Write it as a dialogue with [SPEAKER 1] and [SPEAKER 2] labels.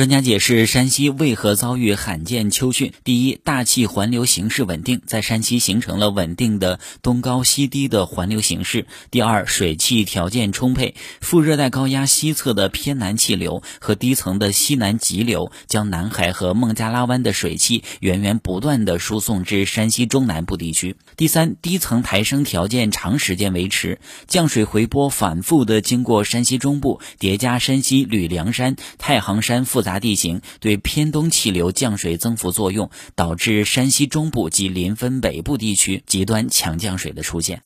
[SPEAKER 1] 专家解释，山西为何遭遇罕见秋汛？第一，大气环流形势稳定，在山西形成了稳定的东高西低的环流形势。第二，水汽条件充沛，副热带高压西侧的偏南气流和低层的西南急流，将南海和孟加拉湾的水汽源源不断地输送至山西中南部地区。第三，低层抬升条件长时间维持，降水回波反复地经过山西中部，叠加山西吕梁山、太行山复。杂杂地形对偏东气流降水增幅作用，导致山西中部及临汾北部地区极端强降水的出现。